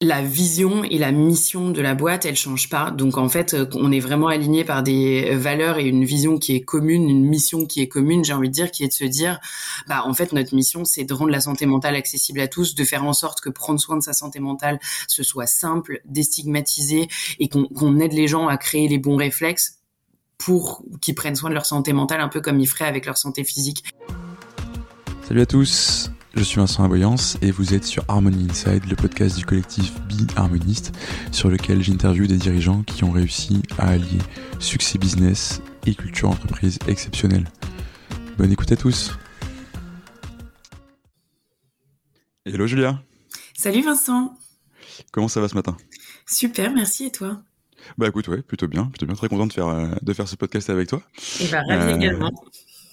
la vision et la mission de la boîte, elle change pas. Donc en fait, on est vraiment aligné par des valeurs et une vision qui est commune, une mission qui est commune. J'ai envie de dire, qui est de se dire, bah en fait notre mission, c'est de rendre la santé mentale accessible à tous, de faire en sorte que prendre soin de sa santé mentale ce soit simple, déstigmatisé et qu'on aide les gens à créer les bons réflexes pour qu'ils prennent soin de leur santé mentale, un peu comme ils feraient avec leur santé physique. Salut à tous. Je suis Vincent Aboyance et vous êtes sur Harmony Inside, le podcast du collectif Be Harmoniste, sur lequel j'interviewe des dirigeants qui ont réussi à allier succès business et culture entreprise exceptionnelle. Bonne écoute à tous. Hello Julia. Salut Vincent. Comment ça va ce matin? Super, merci et toi? Bah écoute, ouais, plutôt bien, plutôt bien, très content de faire, euh, de faire ce podcast avec toi. Et bah ravi euh, également.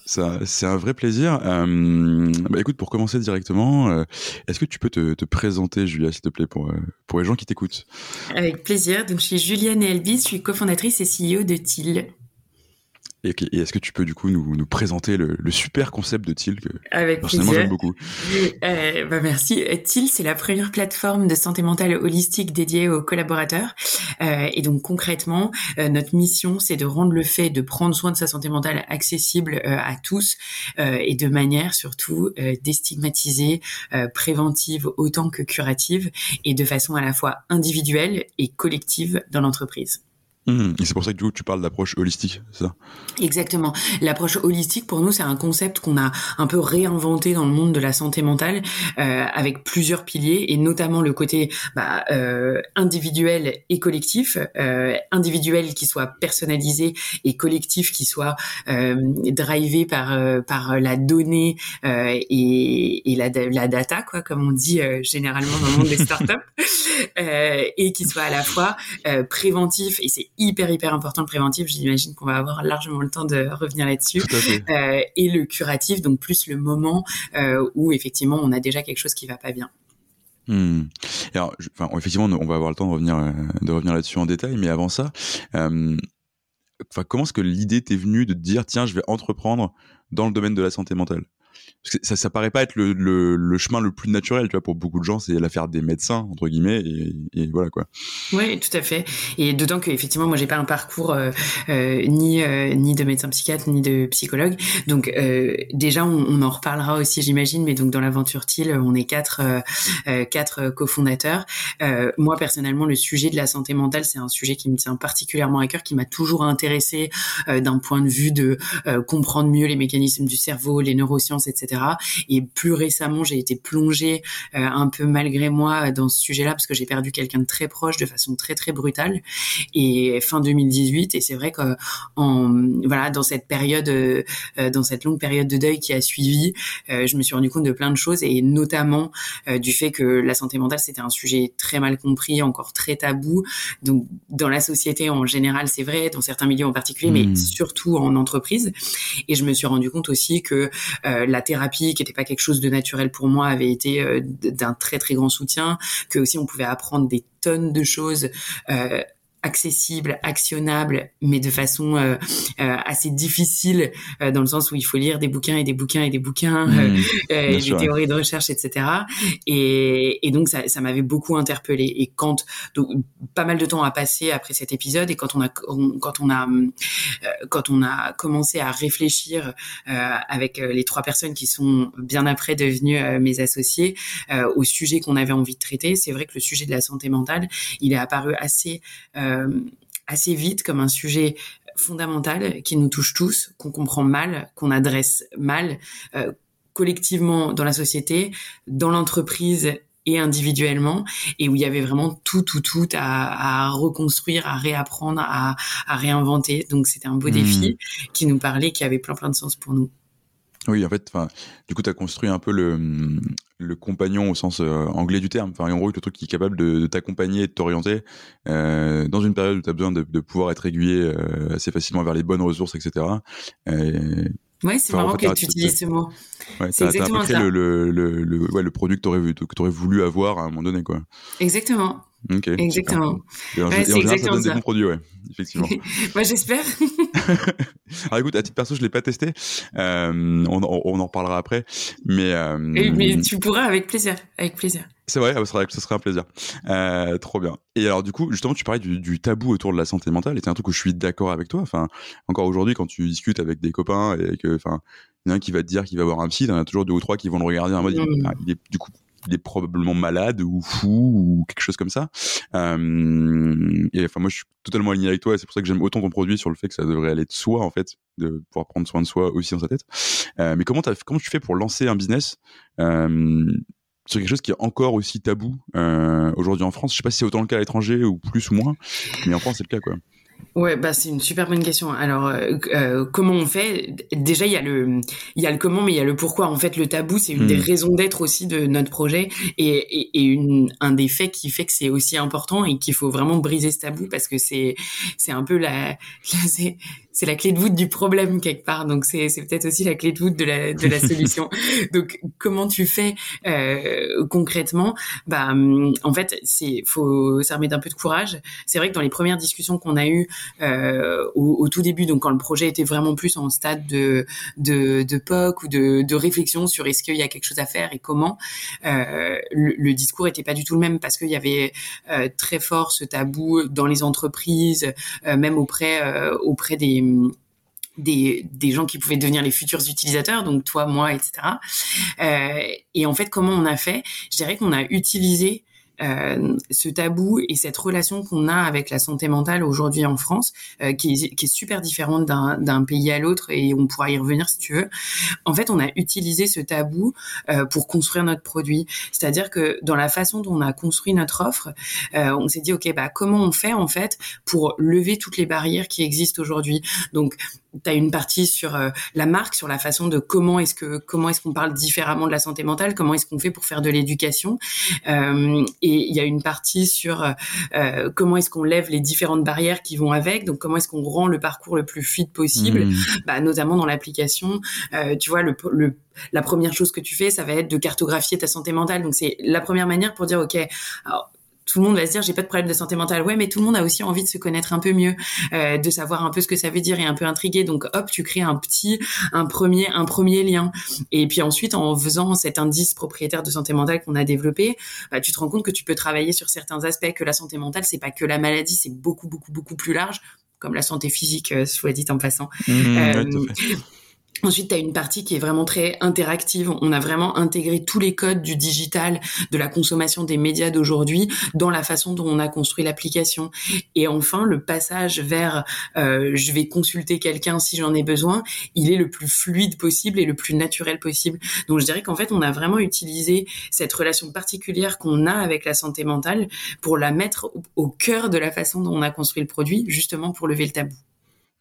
C'est un vrai plaisir. Euh, bah écoute, pour commencer directement, euh, est-ce que tu peux te, te présenter, Julia, s'il te plaît, pour, euh, les gens qui t'écoutent? Avec plaisir. Je suis Juliane Elbis, je suis cofondatrice et CEO de TIL. Et, est-ce que tu peux du coup nous, nous présenter le, le, super concept de TIL que Avec personnellement j'aime beaucoup euh, bah Merci. TIL, c'est la première plateforme de santé mentale holistique dédiée aux collaborateurs. Euh, et donc concrètement, euh, notre mission, c'est de rendre le fait de prendre soin de sa santé mentale accessible euh, à tous euh, et de manière surtout déstigmatisée, préventive autant que curative et de façon à la fois individuelle et collective dans l'entreprise. Mmh. Et c'est pour ça que du coup, tu parles d'approche holistique, c'est ça? Exactement. L'approche holistique, pour nous, c'est un concept qu'on a un peu réinventé dans le monde de la santé mentale, euh, avec plusieurs piliers, et notamment le côté bah, euh, individuel et collectif. Euh, individuel qui soit personnalisé et collectif qui soit euh, drivé par euh, par la donnée euh, et, et la, la, data, quoi, comme on dit euh, généralement dans le monde des startups, et qui soit à la fois préventif, et c'est hyper hyper important le préventif. J'imagine qu'on va avoir largement le temps de revenir là-dessus. Euh, et le curatif, donc plus le moment euh, où effectivement on a déjà quelque chose qui va pas bien. Hmm. Alors, enfin, effectivement, on va avoir le temps de revenir, euh, de revenir là-dessus en détail, mais avant ça, comment est-ce que l'idée t'est venue de te dire, tiens, je vais entreprendre dans le domaine de la santé mentale? Parce que ça, ça paraît pas être le, le, chemin le plus naturel, tu vois, pour beaucoup de gens, c'est l'affaire des médecins entre guillemets, et, voilà quoi. Oui, tout à fait. Et d'autant que effectivement, moi, j'ai pas un parcours euh, euh, ni euh, ni de médecin psychiatre ni de psychologue, donc déjà, on, en reparlera aussi, j'imagine. Mais donc dans l'aventure TIL, on est quatre quatre cofondateurs. moi, personnellement, le sujet de la santé mentale, c'est un sujet qui me tient particulièrement à cœur, qui m'a toujours intéressé d'un point de vue de comprendre mieux les mécanismes du cerveau, les neurosciences, etc et plus récemment, j'ai été plongée euh, un peu malgré moi dans ce sujet-là parce que j'ai perdu quelqu'un de très proche de façon très très brutale. Et fin 2018, et c'est vrai que en voilà dans cette période, euh, dans cette longue période de deuil qui a suivi, euh, je me suis rendu compte de plein de choses et notamment du fait que la santé mentale c'était un sujet très mal compris, encore très tabou. Donc dans la société en général, c'est vrai, dans certains milieux en particulier, mais mmh. surtout en entreprise. Et je me suis rendu compte aussi que la thérapie qui n'était pas quelque chose de naturel pour moi, avait été euh, d'un très très grand soutien, que aussi on pouvait apprendre des tonnes de choses euh, accessible, actionnable, mais de façon euh, euh, assez difficile euh, dans le sens où il faut lire des bouquins et des bouquins et des bouquins, mmh, des théories de recherche, etc. Et, et donc ça, ça m'avait beaucoup interpellé. Et quand donc, pas mal de temps a passé après cet épisode et quand on a quand on a quand on a commencé à réfléchir avec les trois personnes qui sont bien après devenues mes associés au sujet qu'on avait envie de traiter, c'est vrai que le sujet de la santé mentale, il est apparu assez euh, assez vite comme un sujet fondamental qui nous touche tous, qu'on comprend mal, qu'on adresse mal euh, collectivement dans la société, dans l'entreprise et individuellement, et où il y avait vraiment tout, tout, tout à, à reconstruire, à réapprendre, à, à réinventer. Donc c'était un beau mmh. défi qui nous parlait, qui avait plein, plein de sens pour nous. Oui, en fait, du coup, tu as construit un peu le, le compagnon au sens euh, anglais du terme. Enfin, en gros, le truc qui est capable de, de t'accompagner et de t'orienter euh, dans une période où tu as besoin de, de, pouvoir être aiguillé euh, assez facilement vers les bonnes ressources, etc. Oui, c'est marrant que tu utilises ce mot. Ouais, c'est exactement ça. Le, le, le, le, ouais, le produit que tu aurais voulu avoir à un moment donné. Quoi. Exactement. Ok. Exactement. Et en, Ouais, et en général, ça donne des ça. bons produits, ouais, effectivement. Moi, j'espère. Alors écoute, à titre perso, je l'ai pas testé. Euh, on, on, on en reparlera après, mais euh, Mais tu pourras avec plaisir, avec plaisir. c'est vrai, ce serait, un plaisir. Euh, trop bien. Et alors du coup, justement, tu parlais du, du tabou autour de la santé mentale, et c'est un truc où je suis d'accord avec toi. Enfin, encore aujourd'hui, quand tu discutes avec des copains et que, enfin, il y en a un qui va te dire qu'il va voir un psy, il y en a toujours deux ou trois qui vont le regarder en mode, Mm. ah, il est du coup. Il est probablement malade ou fou ou quelque chose comme ça. Euh, et enfin, moi, je suis totalement aligné avec toi. et C'est pour ça que j'aime autant ton produit sur le fait que ça devrait aller de soi, en fait, de pouvoir prendre soin de soi aussi dans sa tête. Euh, mais comment, tu fais pour lancer un business euh, sur quelque chose qui est encore aussi tabou aujourd'hui en France? Je sais pas si c'est autant le cas à l'étranger ou plus ou moins, mais en France, c'est le cas, quoi. Ouais, bah c'est une super bonne question. Alors, euh, euh, comment on fait? Déjà, il y a le, il y a le comment, mais il y a le pourquoi. En fait, le tabou, c'est une des raisons d'être aussi de notre projet et, et, et une, un des faits qui fait que c'est aussi important et qu'il faut vraiment briser ce tabou parce que c'est, c'est un peu la, c'est, c'est la clé de voûte du problème quelque part. Donc, c'est, c'est peut-être aussi la clé de voûte de la, de la solution. Donc, comment tu fais euh, concrètement? Bah, hum, en fait, c'est, faut s'armer d'un peu de courage. C'est vrai que dans les premières discussions qu'on a eues euh, au, tout début, donc quand le projet était vraiment plus en stade de de, de POC ou de, réflexion sur est-ce qu'il y a quelque chose à faire et comment, euh, le, discours était pas du tout le même parce qu'il y avait euh, très fort ce tabou dans les entreprises, même auprès auprès des des, gens qui pouvaient devenir les futurs utilisateurs, donc toi, moi, etc. Et en fait, comment on a fait? Je dirais qu'on a utilisé euh, ce tabou et cette relation qu'on a avec la santé mentale aujourd'hui en France, euh, qui, est, qui est super différente d'un pays à l'autre, et on pourra y revenir si tu veux. En fait, on a utilisé ce tabou euh, pour construire notre produit. C'est-à-dire que dans la façon dont on a construit notre offre, euh, on s'est dit, OK, bah, comment on fait en fait pour lever toutes les barrières qui existent aujourd'hui? Donc, tu as une partie sur euh, la marque, sur la façon de comment est-ce que comment est-ce qu'on parle différemment de la santé mentale, comment est-ce qu'on fait pour faire de l'éducation, euh, et il y a une partie sur euh, comment est-ce qu'on lève les différentes barrières qui vont avec, donc comment est-ce qu'on rend le parcours le plus fluide possible, Mmh. bah, notamment dans l'application. Euh, tu vois, le, le la première chose que tu fais, ça va être de cartographier ta santé mentale. Donc c'est la première manière pour dire ok. Alors, tout le monde va se dire j'ai pas de problème de santé mentale. Ouais mais tout le monde a aussi envie de se connaître un peu mieux euh, de savoir un peu ce que ça veut dire et un peu intrigué. Donc hop tu crées un petit un premier un premier lien. Et puis ensuite en faisant cet indice propriétaire de santé mentale qu'on a développé bah, tu te rends compte que tu peux travailler sur certains aspects que la santé mentale c'est pas que la maladie c'est beaucoup beaucoup beaucoup plus large comme la santé physique euh, soit dit en passant. Mmh, euh, ouais. Ensuite, tu as une partie qui est vraiment très interactive. On a vraiment intégré tous les codes du digital, de la consommation des médias d'aujourd'hui dans la façon dont on a construit l'application. Et enfin, le passage vers euh, je vais consulter quelqu'un si j'en ai besoin, il est le plus fluide possible et le plus naturel possible. Donc, je dirais qu'en fait, on a vraiment utilisé cette relation particulière qu'on a avec la santé mentale pour la mettre au, au cœur de la façon dont on a construit le produit, justement pour lever le tabou.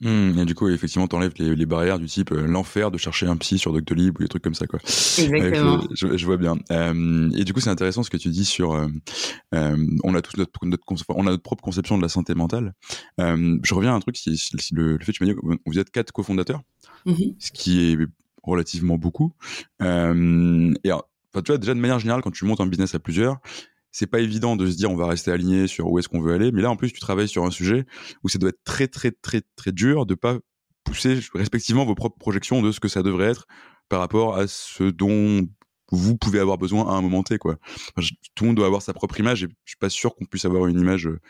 Mmh, et du coup, effectivement, t'enlèves les, les barrières du type euh, l'enfer de chercher un psy sur Doctolib ou des trucs comme ça, quoi. Exactement. Je, vois bien. Euh, et du coup, c'est intéressant ce que tu dis sur. Euh, on a tous notre, notre, conce- on a notre propre conception de la santé mentale. Je reviens à un truc, si, le, le fait que tu m'as dit que vous êtes quatre cofondateurs, Mhm. ce qui est relativement beaucoup. Et alors, tu vois, déjà de manière générale, quand tu montes un business à plusieurs, c'est pas évident de se dire on va rester aligné sur où est-ce qu'on veut aller. Mais là, en plus, tu travailles sur un sujet où ça doit être très, très, très, très dur de pas pousser respectivement vos propres projections de ce que ça devrait être par rapport à ce dont vous pouvez avoir besoin à un moment T, quoi. Tout le monde doit avoir sa propre image et je suis pas sûr qu'on puisse avoir une image euh,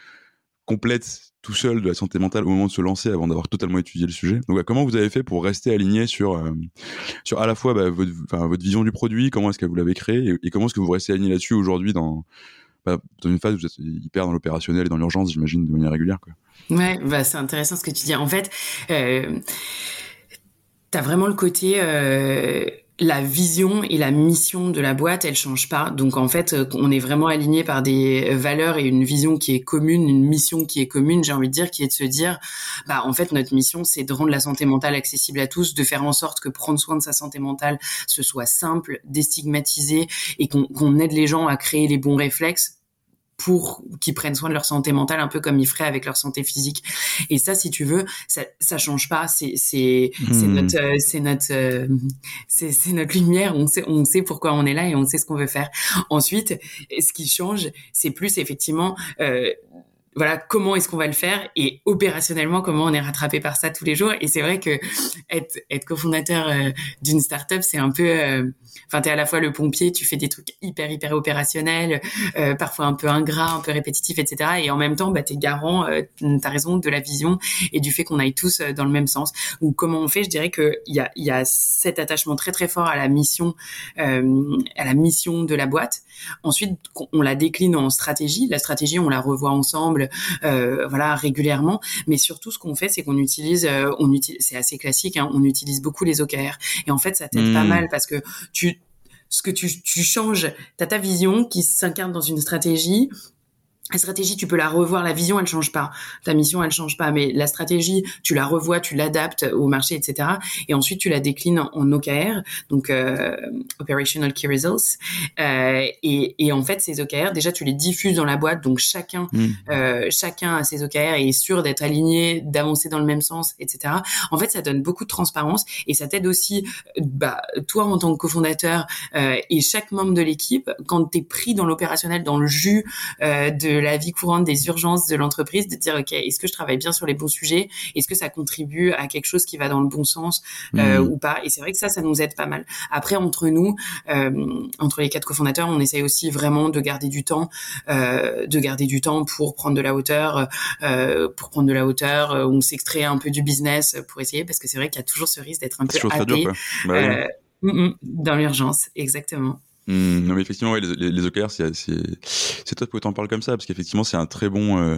complète tout seul de la santé mentale au moment de se lancer avant d'avoir totalement étudié le sujet. Donc, ouais, comment vous avez fait pour rester aligné sur, euh, sur à la fois bah, votre, votre vision du produit, comment est-ce que vous l'avez créé et, comment est-ce que vous restez aligné là-dessus aujourd'hui dans, bah, dans une phase où vous êtes hyper dans l'opérationnel et dans l'urgence, j'imagine, de manière régulière, quoi? Ouais, bah c'est intéressant ce que tu dis. En fait, euh, t'as vraiment le côté euh, la vision et la mission de la boîte, elle change pas. Donc en fait, euh, on est vraiment aligné par des valeurs et une vision qui est commune, une mission qui est commune. J'ai envie de dire, qui est de se dire, bah en fait notre mission c'est de rendre la santé mentale accessible à tous, de faire en sorte que prendre soin de sa santé mentale ce soit simple, déstigmatisé et qu'on qu'on aide les gens à créer les bons réflexes pour qu'ils prennent soin de leur santé mentale un peu comme ils feraient avec leur santé physique. Et ça si tu veux ça ça change pas. C'est c'est c'est hmm. notre euh, c'est notre euh, c'est c'est notre lumière. On sait on sait pourquoi on est là et on sait ce qu'on veut faire. Ensuite ce qui change c'est plus effectivement euh, voilà comment est-ce qu'on va le faire et opérationnellement comment on est rattrapé par ça tous les jours. Et c'est vrai que être être cofondateur euh, d'une startup c'est un peu euh, enfin t'es à la fois le pompier tu fais des trucs hyper hyper opérationnels euh, parfois un peu ingrats un peu répétitifs etc et en même temps bah t'es garant euh, t'as raison de la vision et du fait qu'on aille tous dans le même sens. Ou comment on fait je dirais que il y a il y a cet attachement très très fort à la mission à la mission de la boîte. Ensuite on la décline en stratégie. La stratégie on la revoit ensemble euh, voilà régulièrement. Mais surtout, ce qu'on fait, c'est qu'on utilise, euh, on utilise, c'est assez classique, hein, on utilise beaucoup les OKR. Et en fait, ça t'aide pas hmm. mal parce que tu ce que tu, tu changes, tu as ta vision qui s'incarne dans une stratégie, la stratégie, tu peux la revoir. La vision, elle change pas. Ta mission, elle change pas. Mais la stratégie, tu la revois, tu l'adaptes au marché, etc. Et ensuite, tu la déclines en OKR, donc euh, Operational Key Results. Euh, et, et, en fait, ces OKR, déjà, tu les diffuses dans la boîte. Donc chacun, mmh. euh, chacun a ses OKR et est sûr d'être aligné, d'avancer dans le même sens, etc. En fait, ça donne beaucoup de transparence et ça t'aide aussi, bah, toi en tant que cofondateur euh, et chaque membre de l'équipe, quand tu es pris dans l'opérationnel, dans le jus euh, de la vie courante, des urgences de l'entreprise, de dire ok, est-ce que je travaille bien sur les bons sujets, est-ce que ça contribue à quelque chose qui va dans le bon sens euh, mmh. ou pas? Et c'est vrai que ça, ça nous aide pas mal. Après, entre nous, euh, entre les quatre cofondateurs, on essaye aussi vraiment de garder du temps, euh, de garder du temps pour prendre de la hauteur, pour prendre de la hauteur. on s'extrait un peu du business pour essayer, parce que c'est vrai qu'il y a toujours ce risque d'être un peu happé. Bah mm, mm, dans l'urgence, exactement. Mmh, non mais effectivement ouais, les, les OKR c'est c'est top que t'en parles comme ça parce qu'effectivement c'est un très bon euh,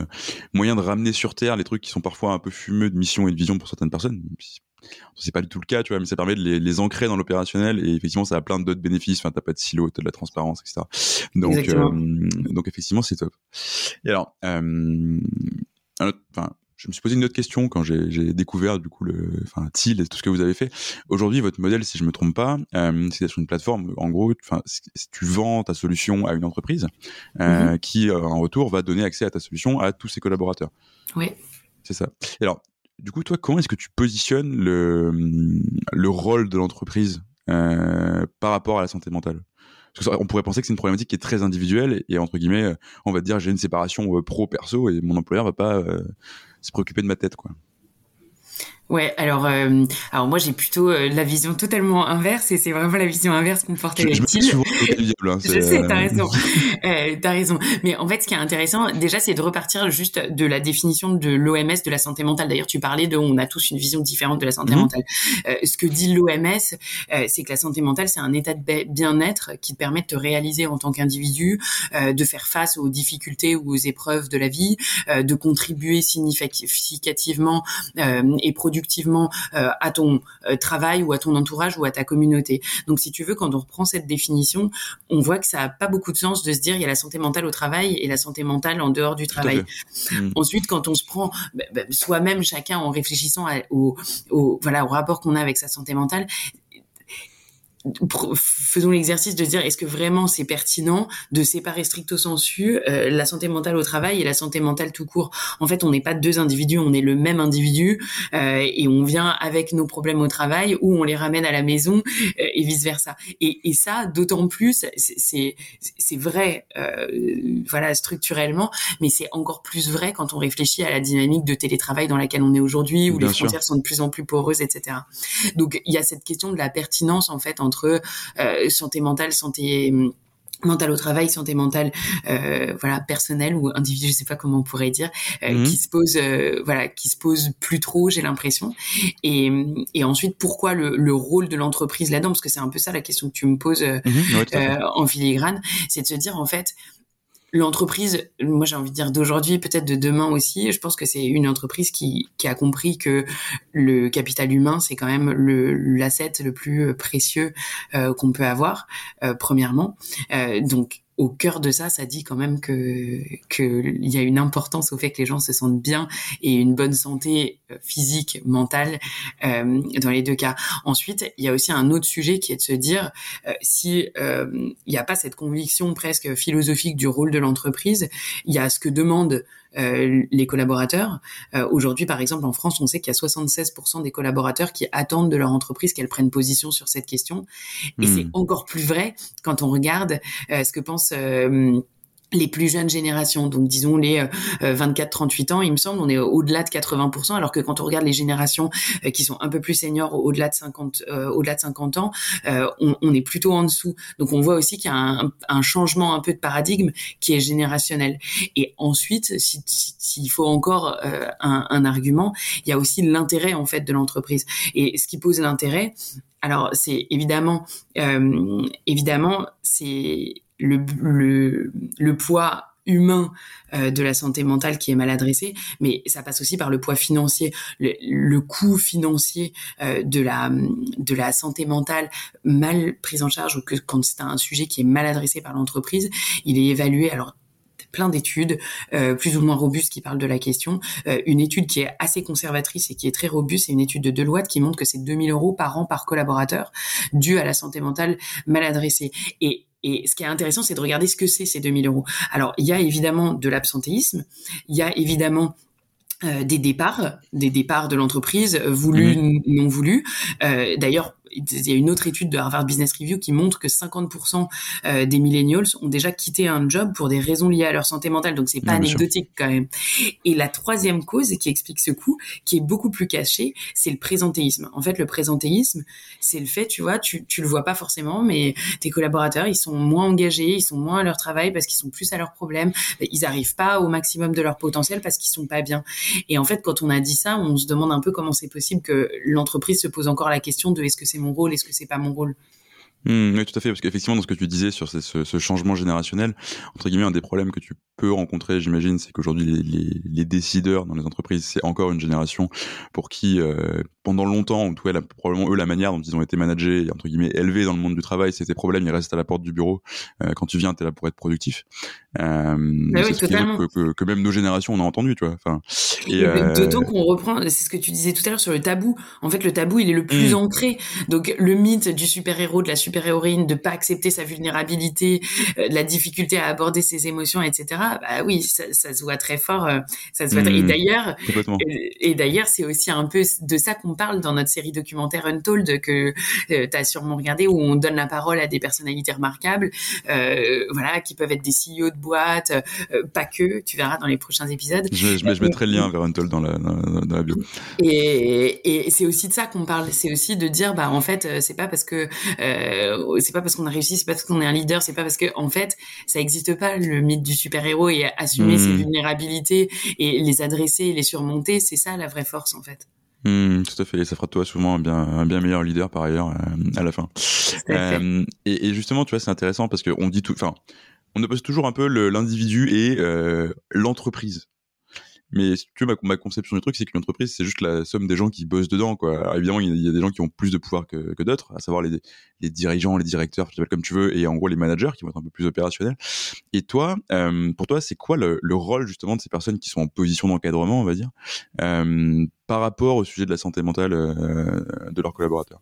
moyen de ramener sur terre les trucs qui sont parfois un peu fumeux de mission et de vision pour certaines personnes. C'est pas du tout le cas tu vois mais ça permet de les, les ancrer dans l'opérationnel et effectivement ça a plein d'autres bénéfices. Enfin t'as pas de silo t'as de la transparence etc donc euh, donc effectivement c'est top. Et alors euh, enfin je me suis posé une autre question quand j'ai découvert du coup le, enfin TIL et tout ce que vous avez fait. Aujourd'hui, votre modèle, si je me trompe pas, euh, c'est sur une plateforme. En gros, enfin, tu vends ta solution à une entreprise euh, mm-hmm. qui, euh, en retour, va donner accès à ta solution à tous ses collaborateurs. Oui. C'est ça. Et alors, du coup, toi, comment est-ce que tu positionnes le le rôle de l'entreprise euh, par rapport à la santé mentale? On pourrait penser que c'est une problématique qui est très individuelle et, entre guillemets, on va dire j'ai une séparation pro perso et mon employeur va pas se préoccuper de ma tête, quoi. Ouais, alors euh, alors moi j'ai plutôt euh, la vision totalement inverse et c'est vraiment la vision inverse qu'on Je, je, hein, je sais, t'as raison, euh, t'as raison. Mais en fait, ce qui est intéressant, déjà, c'est de repartir juste de la définition de l'OMS de la santé mentale. D'ailleurs, tu parlais de, on a tous une vision différente de la santé mhm. mentale. Euh, ce que dit l'OMS, euh, c'est que la santé mentale, c'est un état de bien-être qui te permet de te réaliser en tant qu'individu, de faire face aux difficultés ou aux épreuves de la vie, de contribuer significativement et productivement productivement euh, à ton euh, travail ou à ton entourage ou à ta communauté. Donc si tu veux, quand on reprend cette définition, on voit que ça a pas beaucoup de sens de se dire il y a la santé mentale au travail et la santé mentale en dehors du travail. Mm. Ensuite, quand on se prend bah, bah, soi-même chacun en réfléchissant au, au, voilà au rapport qu'on a avec sa santé mentale, faisons l'exercice de dire est-ce que vraiment c'est pertinent de séparer stricto sensu euh, la santé mentale au travail et la santé mentale tout court? En fait, on n'est pas deux individus, on est le même individu euh, et on vient avec nos problèmes au travail ou on les ramène à la maison euh, et vice versa. Et, et ça, d'autant plus, c'est c'est vrai, voilà structurellement, mais c'est encore plus vrai quand on réfléchit à la dynamique de télétravail dans laquelle on est aujourd'hui, où les frontières sont de plus en plus poreuses, etc. Donc il y a cette question de la pertinence en fait entre euh, santé mentale, santé hum, mentale au travail, santé mentale, euh, voilà personnelle ou individuelle, je sais pas comment on pourrait dire, euh, mhm. qui se pose, voilà, qui se pose plus trop, j'ai l'impression. Et, et ensuite, pourquoi le, le rôle de l'entreprise là-dedans? Parce que c'est un peu ça la question que tu me poses mhm. en filigrane, c'est de se dire en fait, l'entreprise, moi j'ai envie de dire d'aujourd'hui, peut-être de demain aussi, je pense que c'est une entreprise qui, a compris que le capital humain, c'est quand même le l'asset le plus précieux euh, qu'on peut avoir, euh, premièrement. Euh, donc au cœur de ça, ça dit quand même que qu'il y a une importance au fait que les gens se sentent bien et une bonne santé euh, physique, mentale euh, dans les deux cas. Ensuite, il y a aussi un autre sujet qui est de se dire euh, si euh, il n'y a pas cette conviction presque philosophique du rôle de l'entreprise, il y a ce que demandent euh, les collaborateurs. Euh, aujourd'hui, par exemple, en France, on sait qu'il y a 76% des collaborateurs qui attendent de leur entreprise qu'elle prenne position sur cette question. Et c'est hmm. encore plus vrai quand on regarde euh, ce que pensent les plus jeunes générations, donc disons les 24-38 ans, il me semble, on est au-delà de 80%, alors que quand on regarde les générations qui sont un peu plus seniors, au-delà de 50, au-delà de 50 ans, on, on, est plutôt en dessous. Donc on voit aussi qu'il y a un, un, changement un peu de paradigme qui est générationnel. Et ensuite, s'il si, faut encore un, un, argument, il y a aussi l'intérêt en fait de l'entreprise. Et ce qui pose l'intérêt, alors c'est évidemment, euh, évidemment, c'est le, le, le poids humain euh, de la santé mentale qui est mal adressé, mais ça passe aussi par le poids financier, le, le coût financier euh, de la de la santé mentale mal prise en charge ou que quand c'est un sujet qui est mal adressé par l'entreprise, il est évalué alors plein d'études euh, plus ou moins robustes qui parlent de la question. Euh, une étude qui est assez conservatrice et qui est très robuste, c'est une étude de Deloitte qui montre que c'est 2000 euros par an par collaborateur dû à la santé mentale mal adressée. Et et ce qui est intéressant, c'est de regarder ce que c'est ces 2000 euros. Alors, il y a évidemment de l'absentéisme, il y a évidemment euh, des départs, des départs de l'entreprise, voulus, mmh. non voulus. Euh, D'ailleurs, il y a une autre étude de Harvard Business Review qui montre que 50% euh, des millennials ont déjà quitté un job pour des raisons liées à leur santé mentale. Donc c'est pas anecdotique quand même. Et la troisième cause qui explique ce coup, qui est beaucoup plus caché, c'est le présentéisme. En fait, le présentéisme, c'est le fait, tu vois, tu, tu le vois pas forcément, mais tes collaborateurs, ils sont moins engagés, ils sont moins à leur travail parce qu'ils sont plus à leurs problèmes, ils arrivent pas au maximum de leur potentiel parce qu'ils sont pas bien. Et en fait, quand on a dit ça, on se demande un peu comment c'est possible que l'entreprise se pose encore la question de est-ce que c'est mon rôle, est-ce que c'est pas mon rôle mmh, oui, tout à fait, parce qu'effectivement, dans ce que tu disais sur ce, changement générationnel, entre guillemets, un des problèmes que tu peux rencontrer, j'imagine, c'est qu'aujourd'hui, les, décideurs dans les entreprises, c'est encore une génération pour qui, euh, pendant longtemps, en tout cas, probablement eux, la manière dont ils ont été managés, entre guillemets, élevés dans le monde du travail, c'est tes problèmes, ils restent à la porte du bureau. Euh, quand tu viens, tu es là pour être productif. Euh, bah oui, que, que, que, même nos générations, on a entendu, tu vois. Enfin, et, euh... D'autant qu'on reprend, c'est ce que tu disais tout à l'heure sur le tabou. En fait, le tabou, il est le plus mmh. ancré. Donc, le mythe du super-héros, de la super-héroïne, de pas accepter sa vulnérabilité, euh, de la difficulté à aborder ses émotions, etc. Bah oui, ça, ça se voit très fort. Euh, ça se voit. Mmh. Et d'ailleurs, et, et d'ailleurs, c'est aussi un peu de ça qu'on parle dans notre série documentaire Untold que tu as sûrement regardé, où on donne la parole à des personnalités remarquables, voilà, qui peuvent être des CEO de boîtes, euh, pas que. Tu verras dans les prochains épisodes. Je, je, je mettrai le lien vers Untold dans la, dans, la bio. Et, et c'est aussi de ça qu'on parle. C'est aussi de dire, bah en fait, euh, c'est pas parce que euh, c'est pas parce qu'on a réussi, c'est pas parce qu'on est un leader, c'est pas parce que en fait, ça existe pas le mythe du super héros et assumer mmh. ses vulnérabilités et les adresser, et les surmonter, c'est ça la vraie force en fait. Mmh, tout à fait, et ça fera de toi souvent un bien, un bien meilleur leader par ailleurs euh, à la fin. Euh, et, et, justement, tu vois, c'est intéressant parce qu'on dit tout, enfin, on oppose toujours un peu l'individu et euh, l'entreprise. Mais si tu veux, ma, conception du truc, c'est que l'entreprise, c'est juste la somme des gens qui bossent dedans, quoi. Alors, évidemment, il y, a des gens qui ont plus de pouvoir que, d'autres, à savoir les, dirigeants, les directeurs, tu comme tu veux, et en gros les managers qui vont être un peu plus opérationnels. Et toi, euh, pour toi, c'est quoi le, le, rôle justement de ces personnes qui sont en position d'encadrement, on va dire, euh, par rapport au sujet de la santé mentale de leurs collaborateurs?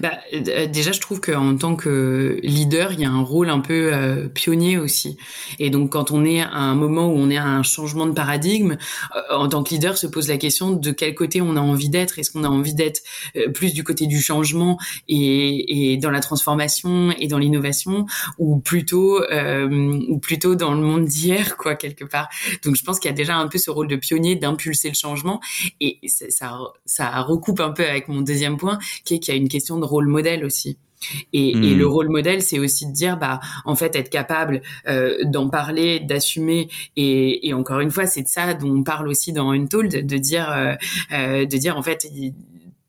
Bah, euh, déjà, je trouve qu'en tant que leader, il y a un rôle un peu euh, pionnier aussi. Et donc, quand on est à un moment où on est à un changement de paradigme, euh, en tant que leader, se pose la question de quel côté on a envie d'être. Est-ce qu'on a envie d'être euh, plus du côté du changement et, et, dans la transformation et dans l'innovation, ou plutôt, euh, ou plutôt dans le monde d'hier, quoi, quelque part? Donc, je pense qu'il y a déjà un peu ce rôle de pionnier d'impulser le changement. Et ça, ça recoupe un peu avec mon deuxième point, qui est qu'il y a une question de rôle modèle aussi. Et, mmh. et, le rôle modèle, c'est aussi de dire, bah, en fait, être capable euh, d'en parler, d'assumer. Et, et, encore une fois, c'est de ça dont on parle aussi dans Untold, de, de dire, euh, euh, de dire, en fait, il,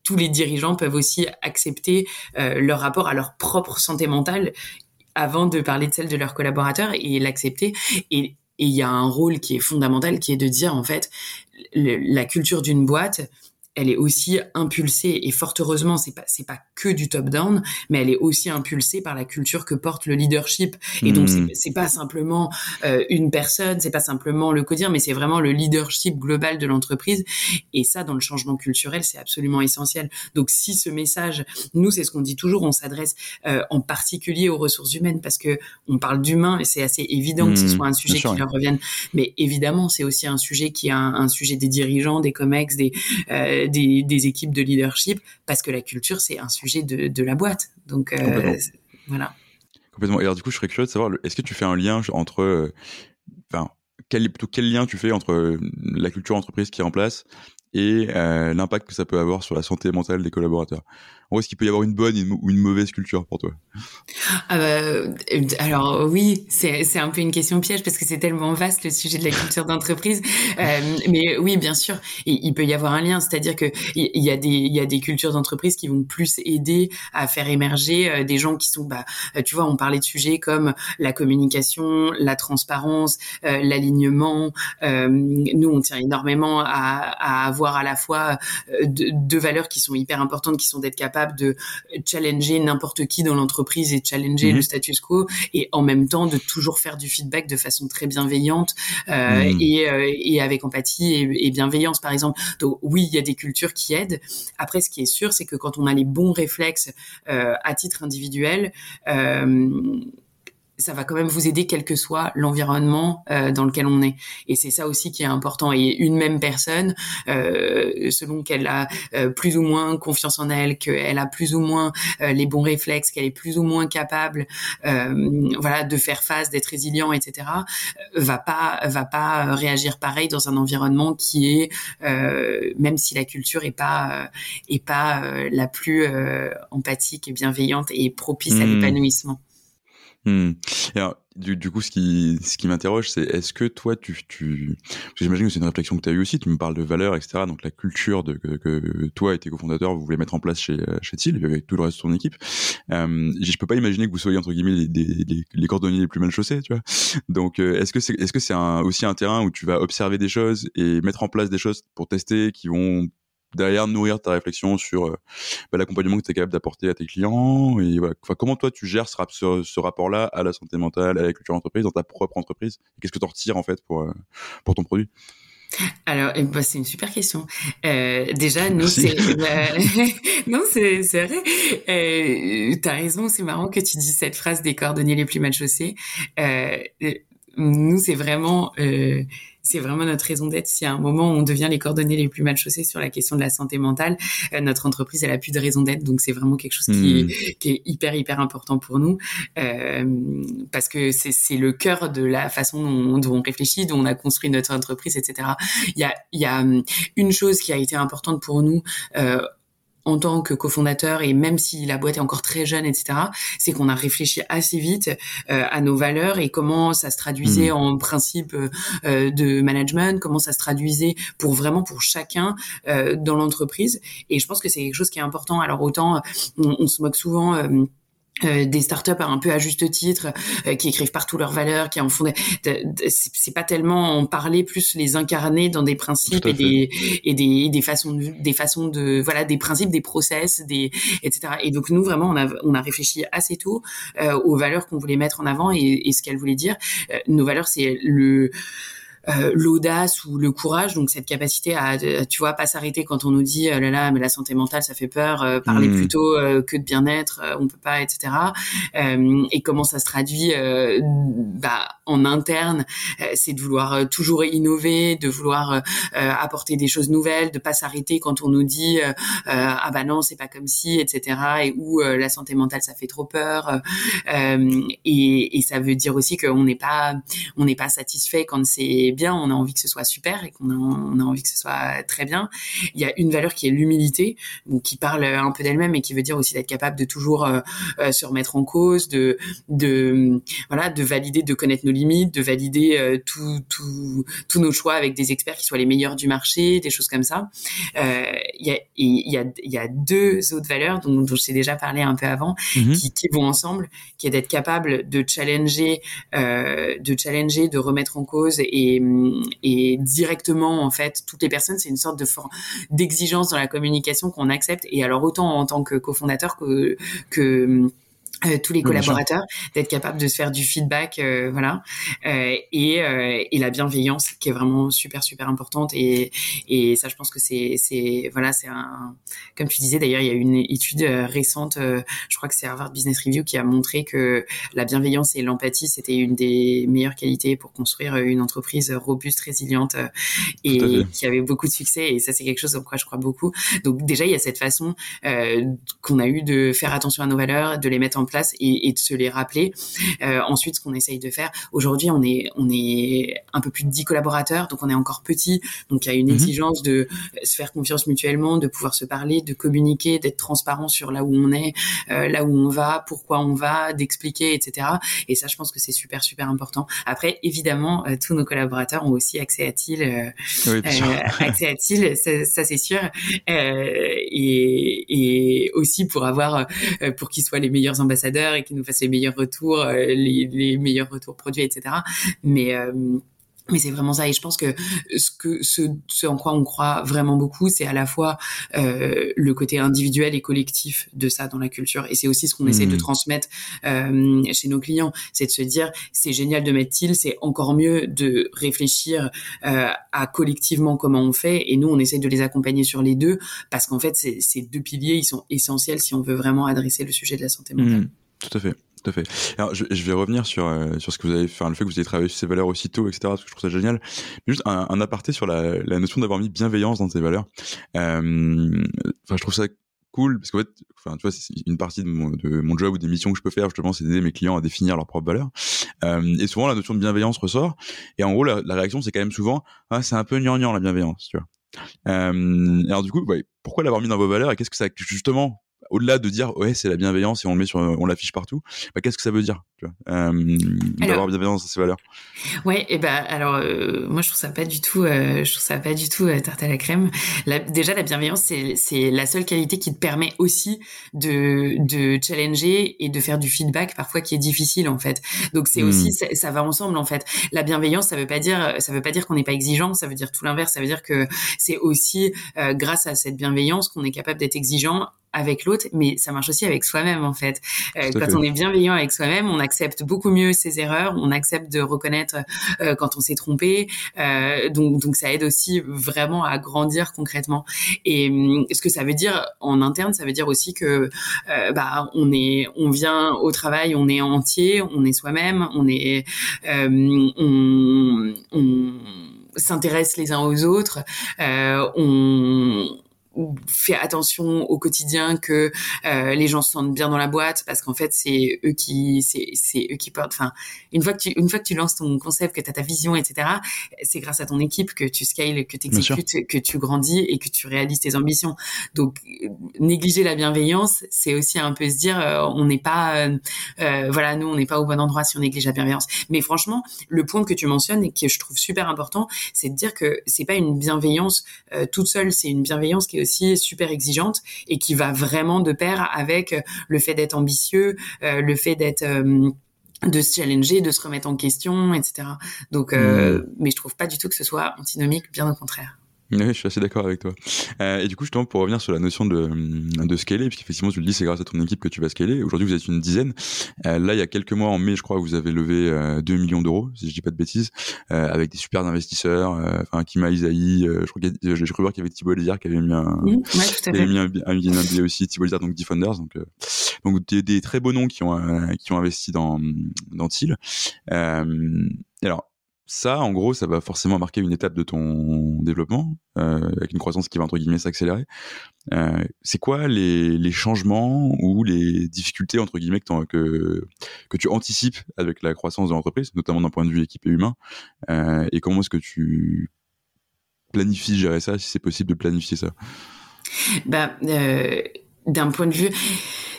tous les dirigeants peuvent aussi accepter leur rapport à leur propre santé mentale avant de parler de celle de leurs collaborateurs et l'accepter. Et il y a un rôle qui est fondamental, qui est de dire, en fait, le, la culture d'une boîte, elle est aussi impulsée et fort heureusement, c'est pas c'est pas que du top down, mais elle est aussi impulsée par la culture que porte le leadership. Et donc hmm. c'est pas simplement euh, une personne, c'est pas simplement le codir, mais c'est vraiment le leadership global de l'entreprise. Et ça, dans le changement culturel, c'est absolument essentiel. Donc si ce message, nous, c'est ce qu'on dit toujours, on s'adresse euh, en particulier aux ressources humaines parce que on parle d'humains et c'est assez évident que ce hmm. soit un sujet qui leur revienne. Mais évidemment, c'est aussi un sujet qui est un, un, sujet des dirigeants, des comex, des euh, des, équipes de leadership parce que la culture, c'est un sujet de, la boîte. Donc, euh, voilà. Complètement. Et alors, du coup, je serais curieux de savoir, est-ce que tu fais un lien entre. Euh, enfin, quel, quel lien tu fais entre euh, la culture entreprise qui est en place et l'impact que ça peut avoir sur la santé mentale des collaborateurs? Est-ce qu'il peut y avoir une bonne ou une mauvaise culture pour toi? Ah bah, euh, Alors oui, c'est un peu une question piège parce que c'est tellement vaste le sujet de la culture d'entreprise. Euh, mais oui, bien sûr, il, peut y avoir un lien. C'est-à-dire que il y, a des il y a des cultures d'entreprise qui vont plus aider à faire émerger euh, des gens qui sont bah tu vois on parlait de sujets comme la communication, la transparence, l'alignement. nous on tient énormément à, à avoir à la fois deux valeurs qui sont hyper importantes, qui sont d'être capable de challenger n'importe qui dans l'entreprise et challenger mhm. le status quo et en même temps de toujours faire du feedback de façon très bienveillante euh, mhm. et, euh, et, avec empathie et, et, bienveillance par exemple. Donc oui, il y a des cultures qui aident. Après, ce qui est sûr, c'est que quand on a les bons réflexes euh, à titre individuel, ça va quand même vous aider quel que soit l'environnement euh, dans lequel on est. Et c'est ça aussi qui est important. Et une même personne, euh, selon qu'elle a euh, plus ou moins confiance en elle, qu'elle a plus ou moins euh, les bons réflexes, qu'elle est plus ou moins capable, euh, voilà, de faire face, d'être résilient, etc., va pas va pas réagir pareil dans un environnement qui est, même si la culture est pas est pas la plus empathique et bienveillante et propice à mmh. l'épanouissement. Hmm. Alors, du, du, coup, ce qui, ce qui m'interroge, c'est est-ce que toi, tu, tu... j'imagine que c'est une réflexion que tu as eue aussi, tu me parles de valeurs, etc., donc la culture de, que, que toi et tes cofondateurs, vous voulez mettre en place chez, chez TIL, avec tout le reste de ton équipe. Euh, je peux pas imaginer que vous soyez, entre guillemets, les, les, les, cordonniers les plus mal chaussés, tu vois. Donc, euh, est-ce que c'est est -ce c'est aussi un terrain où tu vas observer des choses et mettre en place des choses pour tester qui vont derrière nourrir ta réflexion sur euh, bah, l'accompagnement que tu es capable d'apporter à tes clients et enfin, comment toi tu gères ce, ce, rapport-là à la santé mentale, à la culture d'entreprise dans ta propre entreprise? Qu'est-ce que tu en retires en fait pour, euh, pour ton produit? Alors, bah, c'est une super question. Euh, déjà, nous, c'est non, c'est vrai. Euh, T'as raison, c'est marrant que tu dis cette phrase des cordonniers les plus mal chaussés. Euh, nous, c'est vraiment euh, c'est vraiment notre raison d'être. Si à un moment on devient les coordonnées les plus mal chaussés sur la question de la santé mentale, euh, notre entreprise elle a plus de raison d'être. Donc c'est vraiment quelque chose qui, hmm. est, qui, est, hyper hyper important pour nous euh, parce que c'est le cœur de la façon dont, dont, on réfléchit, dont on a construit notre entreprise, etc. Il y a il y a hum, une chose qui a été importante pour nous. Euh, en tant que cofondateur et même si la boîte est encore très jeune, etc., c'est qu'on a réfléchi assez vite euh, à nos valeurs et comment ça se traduisait hmm. en principe euh, de management, comment ça se traduisait pour vraiment pour chacun euh, dans l'entreprise. Et je pense que c'est quelque chose qui est important. Alors autant on, on se moque souvent euh, des startups un peu à juste titre euh, qui écrivent partout leurs valeurs qui en font c'est pas tellement en parler plus les incarner dans des principes et des, et des des façons de, des façons de voilà des principes des process des etc et donc nous vraiment on a on a réfléchi assez tôt euh, aux valeurs qu'on voulait mettre en avant et, et ce qu'elles voulaient dire. Nos valeurs c'est le euh, l'audace ou le courage, donc cette capacité à, tu vois, pas s'arrêter quand on nous dit oh là là, mais la santé mentale ça fait peur, euh, parler hmm. plutôt euh, que de bien-être, on peut pas, etc. et comment ça se traduit bah, en interne, c'est de vouloir toujours innover, de vouloir apporter des choses nouvelles, de pas s'arrêter quand on nous dit ah bah non c'est pas comme si, etc. Et où la santé mentale ça fait trop peur. Et, et, ça veut dire aussi qu'on n'est pas on n'est pas satisfait quand c'est bien, on a envie que ce soit super et qu'on a, on a envie que ce soit très bien. Il y a une valeur qui est l'humilité, donc qui parle un peu d'elle-même et qui veut dire aussi d'être capable de toujours euh, euh, se remettre en cause, de, de voilà, de valider, de connaître nos limites, de valider euh, tous nos choix avec des experts qui soient les meilleurs du marché, des choses comme ça. Il y, a, il, y a, il y a deux autres valeurs dont, dont je t'ai déjà parlé un peu avant, mm-hmm. qui, qui, vont ensemble, qui est d'être capable de challenger, de challenger, de remettre en cause et et directement en fait toutes les personnes. C'est une sorte de d'exigence dans la communication qu'on accepte. Et alors autant en tant que cofondateur que que euh, tous les collaborateurs, d'être capable de se faire du feedback, euh, voilà, euh, et, euh, et la bienveillance qui est vraiment super super importante. Et et ça je pense que c'est c'est voilà c'est un comme tu disais d'ailleurs il y a une étude récente, je crois que c'est Harvard Business Review qui a montré que la bienveillance et l'empathie c'était une des meilleures qualités pour construire une entreprise robuste, résiliente et qui avait beaucoup de succès. Et ça c'est quelque chose en quoi je crois beaucoup. Donc déjà il y a cette façon qu'on a eu de faire attention à nos valeurs, de les mettre en place place et, et de se les rappeler. Euh, ensuite, ce qu'on essaye de faire, aujourd'hui, on est, on est un peu plus de 10 collaborateurs, donc on est encore petit, donc il y a une mhm. exigence de se faire confiance mutuellement, de pouvoir se parler, de communiquer, d'être transparent sur là où on est, euh, là où on va, pourquoi on va, d'expliquer, etc. Et ça, je pense que c'est super, super important. Après, évidemment, euh, tous nos collaborateurs ont aussi accès à TIL, oui, accès à TIL, ça, ça c'est sûr, et, et aussi pour avoir, pour qu'ils soient les meilleurs ambassadeurs et qui nous fassent les meilleurs retours, euh, les, les meilleurs retours produits, etc. Mais euh, mais c'est vraiment ça et je pense que ce que ce, ce en quoi on croit vraiment beaucoup c'est à la fois euh, le côté individuel et collectif de ça dans la culture et c'est aussi ce qu'on essaie de mmh. transmettre euh, chez nos clients c'est de se dire c'est génial de mettre il c'est encore mieux de réfléchir euh, à collectivement comment on fait et nous on essaie de les accompagner sur les deux parce qu'en fait ces deux piliers ils sont essentiels si on veut vraiment adresser le sujet de la santé mentale mmh. tout à fait tout à fait. Je, vais revenir sur euh, sur ce que vous avez fait, le fait que vous ayez travaillé sur ces valeurs aussitôt, etc. Parce que je trouve ça génial. Juste un, un aparté sur la, la notion d'avoir mis bienveillance dans ces valeurs. Euh, enfin, je trouve ça cool parce qu'en fait, enfin, tu vois, c'est une partie de mon, de mon job ou des missions que je peux faire justement, c'est d'aider mes clients à définir leurs propres valeurs. Euh, et souvent, la notion de bienveillance ressort. Et en gros, la, la réaction, c'est quand même souvent, ah, c'est un peu gnangnan la bienveillance, tu vois. Euh, alors du coup, ouais, pourquoi l'avoir mis dans vos valeurs et qu'est-ce que ça justement au-delà de dire ouais c'est la bienveillance et on le met sur on l'affiche partout bah, qu'est-ce que ça veut dire? Tu vois. Euh, d'avoir bienveillance dans ces valeurs. Ouais et ben alors euh, moi je trouve ça pas du tout euh, je trouve ça pas du tout tarte à la crème. La, déjà la bienveillance c'est c'est la seule qualité qui te permet aussi de de challenger et de faire du feedback parfois qui est difficile en fait. Donc c'est aussi hmm. ça, va ensemble en fait. La bienveillance ça veut pas dire ça veut pas dire qu'on n'est pas exigeant ça veut dire tout l'inverse. Ça veut dire que c'est aussi grâce à cette bienveillance qu'on est capable d'être exigeant avec l'autre, mais ça marche aussi avec soi-même en fait. Euh, quand on est bienveillant avec soi-même, on accepte beaucoup mieux ses erreurs, on accepte de reconnaître euh, quand on s'est trompé. Euh, donc, donc ça aide aussi vraiment à grandir concrètement. Et hum, ce que ça veut dire en interne, ça veut dire aussi que euh, bah on est, on vient au travail, on est entier, on est soi-même, on est, euh, on, on s'intéresse les uns aux autres, euh, on, fait attention au quotidien que euh, les gens se sentent bien dans la boîte parce qu'en fait c'est eux qui c'est c'est eux qui portent enfin une fois que tu une fois que tu lances ton concept que tu as ta vision etc c'est grâce à ton équipe que tu scales que tu exécutes que tu grandis et que tu réalises tes ambitions. Donc négliger la bienveillance c'est aussi un peu se dire euh, on n'est pas euh, euh, voilà nous on n'est pas au bon endroit si on néglige la bienveillance. Mais franchement le point que tu mentionnes et que je trouve super important c'est de dire que c'est pas une bienveillance toute seule c'est une bienveillance qui est aussi super exigeante et qui va vraiment de pair avec le fait d'être ambitieux, euh, le fait d'être euh, de se challenger, de se remettre en question, etc. Donc, euh, mmh. mais je trouve pas du tout que ce soit antinomique, bien au contraire. Oui, je suis assez d'accord avec toi. Euh, et du coup, justement, pour revenir sur la notion de, de scaler, puisqu'effectivement, tu le dis, c'est grâce à ton équipe que tu vas scaler. Aujourd'hui, vous êtes une dizaine. Euh, là, il y a quelques mois, en mai, je crois, vous avez levé euh, 2 millions d'euros, si je dis pas de bêtises, euh, avec des super investisseurs, enfin, Kima Isaï, euh, je crois qu'il j'ai cru voir qu'il y avait Thibault Lézard qui avait mis un, mmh, ouais, à fait. mis un, un, billet aussi, Thibault Lézard, donc Defenders, donc, donc des, des, très beaux noms qui ont, qui ont investi dans, dans TIL. alors, ça, en gros, ça va forcément marquer une étape de ton développement, euh, avec une croissance qui va entre guillemets s'accélérer. Euh, c'est quoi les, les, changements ou les difficultés entre guillemets que, que, tu anticipes avec la croissance de l'entreprise, notamment d'un point de vue équipe et humain, euh, et comment est-ce que tu planifies gérer ça, si c'est possible de planifier ça? Bah, euh, d'un point de vue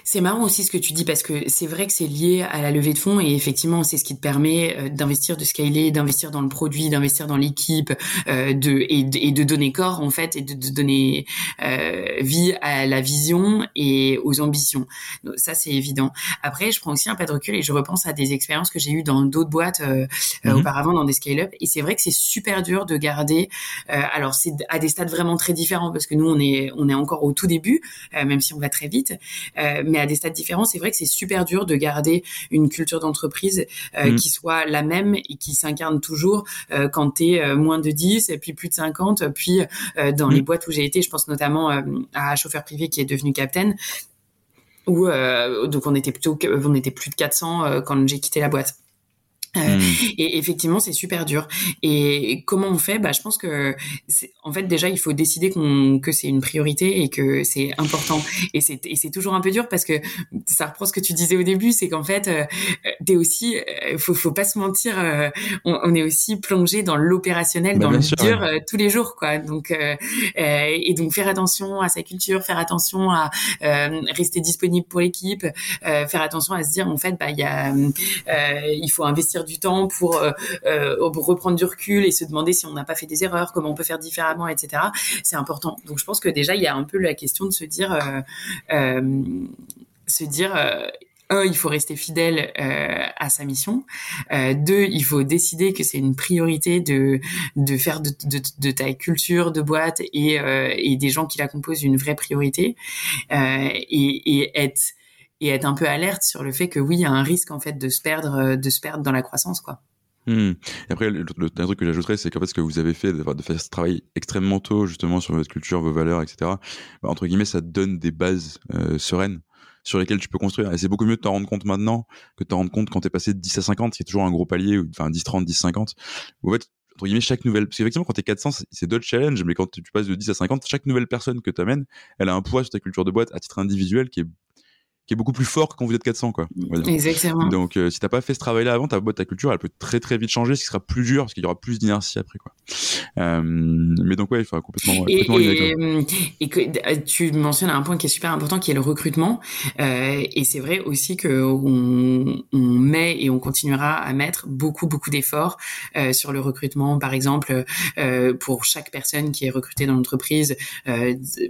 c'est marrant aussi ce que tu dis parce que c'est vrai que c'est lié à la levée de fonds et effectivement c'est ce qui te permet euh, d'investir, de scaler, d'investir dans le produit, d'investir dans l'équipe, euh, de et, de donner corps en fait et de, de donner euh, vie à la vision et aux ambitions. Donc, ça c'est évident. Après je prends aussi un pas de recul et je repense à des expériences que j'ai eues dans d'autres boîtes euh, euh, mhm. auparavant dans des scale-up et c'est vrai que c'est super dur de garder. alors c'est à des stades vraiment très différents parce que nous on est on est encore au tout début même si on va très vite mais à des stades différents, c'est vrai que c'est super dur de garder une culture d'entreprise euh, mm. qui soit la même et qui s'incarne toujours euh, quand tu es euh, moins de 10 et puis plus de 50 puis dans les mm. boîtes où j'ai été, je pense notamment à chauffeur privé qui est devenu captain où donc on était plutôt on était plus de 400 quand j'ai quitté la boîte. Euh, hmm. Et effectivement, c'est super dur. Et comment on fait? Bah, je pense que, en fait, déjà, il faut décider qu'on que c'est une priorité et que c'est important. Et c'est et c'est toujours un peu dur parce que ça reprend ce que tu disais au début, c'est qu'en fait, euh, t'es aussi, euh, faut faut pas se mentir, euh, on, on, est aussi plongé dans l'opérationnel, bah, dans le dur tous les jours, quoi. Donc et donc faire attention à sa culture, faire attention à rester disponible pour l'équipe, faire attention à se dire en fait, bah il y a, il faut investir du temps pour, euh, euh, reprendre du recul et se demander si on n'a pas fait des erreurs, comment on peut faire différemment, etc. C'est important. Donc je pense que déjà il y a un peu la question de se dire, euh, se dire un, il faut rester fidèle à sa mission. deux, il faut décider que c'est une priorité de de faire de, de, ta culture de boîte et, et des gens qui la composent une vraie priorité et, et être et être un peu alerte sur le fait que oui, il y a un risque en fait de se perdre, euh, de se perdre dans la croissance, quoi. Hmm. Après, le, dernier truc que j'ajouterais, c'est qu'en fait, ce que vous avez fait, de, faire ce travail extrêmement tôt, justement, sur votre culture, vos valeurs, etc., bah, entre guillemets, ça donne des bases euh, sereines sur lesquelles tu peux construire. Et c'est beaucoup mieux de t'en rendre compte maintenant que de t'en rendre compte quand t'es passé de 10 à 50, qui est toujours un gros palier, enfin 10, 30, 10, 50. Où, en entre guillemets, chaque nouvelle, parce qu'effectivement, quand t'es 400, c'est d'autres challenges, mais quand tu passes de 10 à 50, chaque nouvelle personne que tu amènes, elle a un poids sur ta culture de boîte à titre individuel qui est qui est beaucoup plus fort que quand vous êtes 400 quoi. Exactement. Donc euh, si t'as pas fait ce travail là avant, ta boîte, ta culture, elle peut très très vite changer, ce qui sera plus dur parce qu'il y aura plus d'inertie après quoi. Euh, mais donc ouais, il faut complètement. Et, et, et, que euh, tu mentionnes un point qui est super important, qui est le recrutement. Euh, et c'est vrai aussi que on, on, met et on continuera à mettre beaucoup beaucoup d'efforts euh, sur le recrutement. Par exemple, euh, pour chaque personne qui est recrutée dans l'entreprise,